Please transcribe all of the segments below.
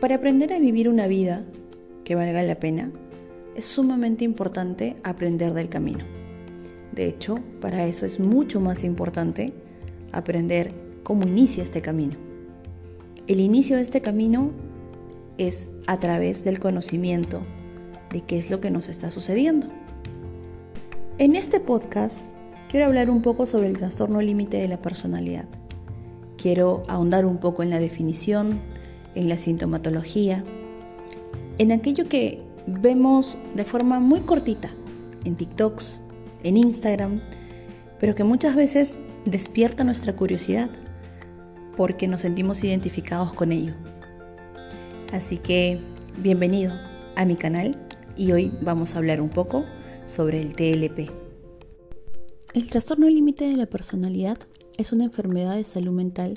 Para aprender a vivir una vida que valga la pena, es sumamente importante aprender del camino. De hecho, para eso es mucho más importante aprender cómo inicia este camino. El inicio de este camino es a través del conocimiento de qué es lo que nos está sucediendo. En este podcast quiero hablar un poco sobre el trastorno límite de la personalidad. Quiero ahondar un poco en la definición, en la sintomatología, en aquello que vemos de forma muy cortita en TikToks, en Instagram, pero que muchas veces despierta nuestra curiosidad porque nos sentimos identificados con ello. Así que bienvenido a mi canal y hoy vamos a hablar un poco sobre el TLP. El trastorno límite de la personalidad es una enfermedad de salud mental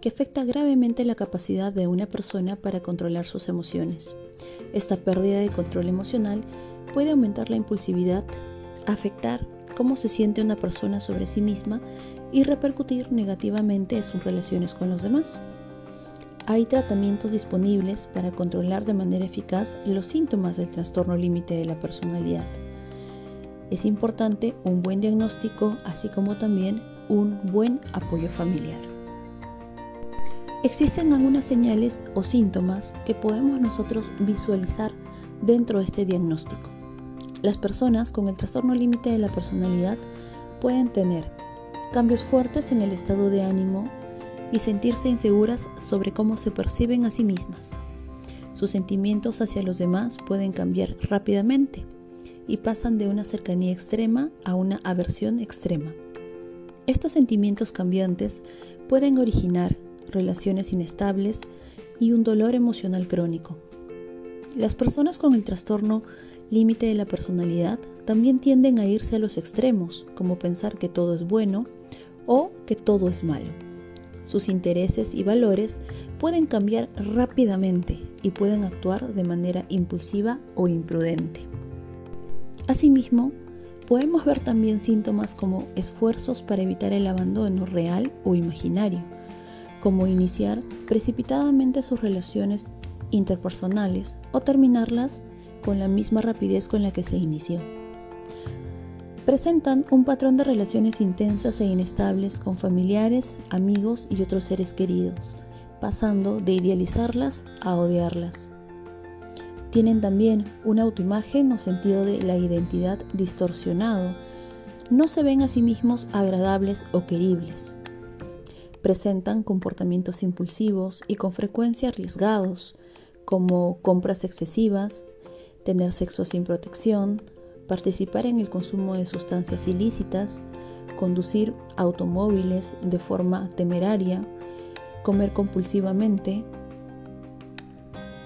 que afecta gravemente la capacidad de una persona para controlar sus emociones. Esta pérdida de control emocional puede aumentar la impulsividad, afectar cómo se siente una persona sobre sí misma y repercutir negativamente en sus relaciones con los demás. Hay tratamientos disponibles para controlar de manera eficaz los síntomas del trastorno límite de la personalidad. Es importante un buen diagnóstico, así como también un buen apoyo familiar. Existen algunas señales o síntomas que podemos nosotros visualizar dentro de este diagnóstico. Las personas con el trastorno límite de la personalidad pueden tener cambios fuertes en el estado de ánimo y sentirse inseguras sobre cómo se perciben a sí mismas. Sus sentimientos hacia los demás pueden cambiar rápidamente y pasan de una cercanía extrema a una aversión extrema. Estos sentimientos cambiantes pueden originar relaciones inestables y un dolor emocional crónico. Las personas con el trastorno límite de la personalidad también tienden a irse a los extremos, como pensar que todo es bueno o que todo es malo. Sus intereses y valores pueden cambiar rápidamente y pueden actuar de manera impulsiva o imprudente. Asimismo, podemos ver también síntomas como esfuerzos para evitar el abandono real o imaginario, como iniciar precipitadamente sus relaciones interpersonales o terminarlas con la misma rapidez con la que se inició. Presentan un patrón de relaciones intensas e inestables con familiares, amigos y otros seres queridos, pasando de idealizarlas a odiarlas. Tienen también una autoimagen o sentido de la identidad distorsionado. No se ven a sí mismos agradables o queribles. Presentan comportamientos impulsivos y con frecuencia arriesgados, como compras excesivas, tener sexo sin protección, participar en el consumo de sustancias ilícitas, conducir automóviles de forma temeraria, comer compulsivamente,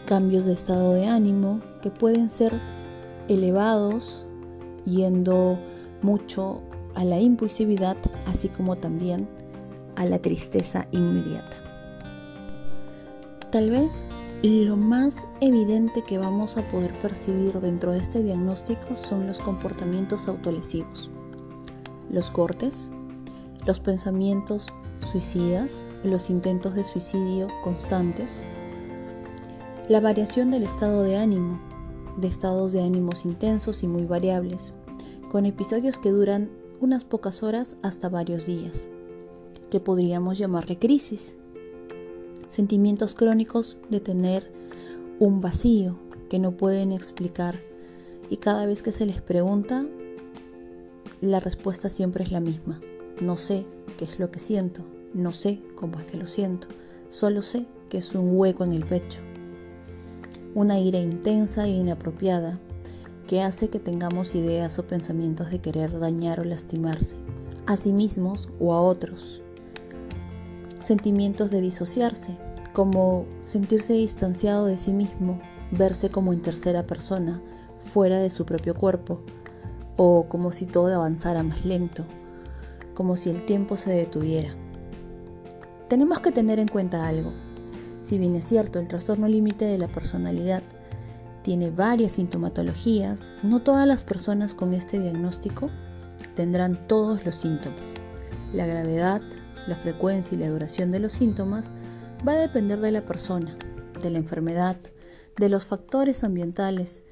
cambios de estado de ánimo que pueden ser elevados yendo mucho a la impulsividad, así como también a la tristeza inmediata. Tal vez lo más evidente que vamos a poder percibir dentro de este diagnóstico son los comportamientos autolesivos, los cortes, los pensamientos suicidas, los intentos de suicidio constantes, la variación del estado de ánimo, de estados de ánimos intensos y muy variables, con episodios que duran unas pocas horas hasta varios días, que podríamos llamarle crisis. Sentimientos crónicos de tener un vacío que no pueden explicar y cada vez que se les pregunta, la respuesta siempre es la misma. No sé qué es lo que siento, no sé cómo es que lo siento, solo sé que es un hueco en el pecho una ira intensa e inapropiada que hace que tengamos ideas o pensamientos de querer dañar o lastimarse a sí mismos o a otros. Sentimientos de disociarse, como sentirse distanciado de sí mismo, verse como en tercera persona, fuera de su propio cuerpo, o como si todo avanzara más lento, como si el tiempo se detuviera. Tenemos que tener en cuenta algo. Si bien es cierto, el trastorno límite de la personalidad tiene varias sintomatologías, no todas las personas con este diagnóstico tendrán todos los síntomas. La gravedad, la frecuencia y la duración de los síntomas va a depender de la persona, de la enfermedad, de los factores ambientales,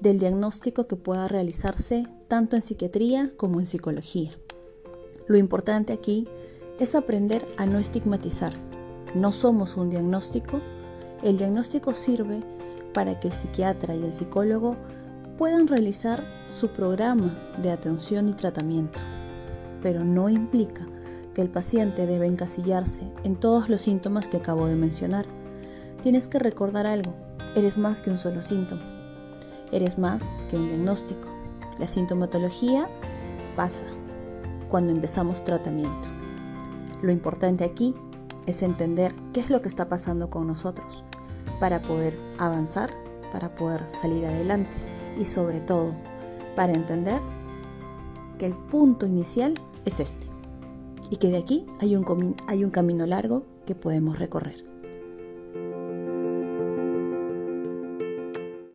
del diagnóstico que pueda realizarse tanto en psiquiatría como en psicología. Lo importante aquí es aprender a no estigmatizar. No somos un diagnóstico. El diagnóstico sirve para que el psiquiatra y el psicólogo puedan realizar su programa de atención y tratamiento, pero no implica que el paciente debe encasillarse en todos los síntomas que acabo de mencionar. Tienes que recordar algo, eres más que un solo síntoma, eres más que un diagnóstico. La sintomatología pasa cuando empezamos tratamiento. Lo importante aquí es entender qué es lo que está pasando con nosotros para poder avanzar, para poder salir adelante y sobre todo para entender que el punto inicial es este y que de aquí hay un, hay un camino largo que podemos recorrer.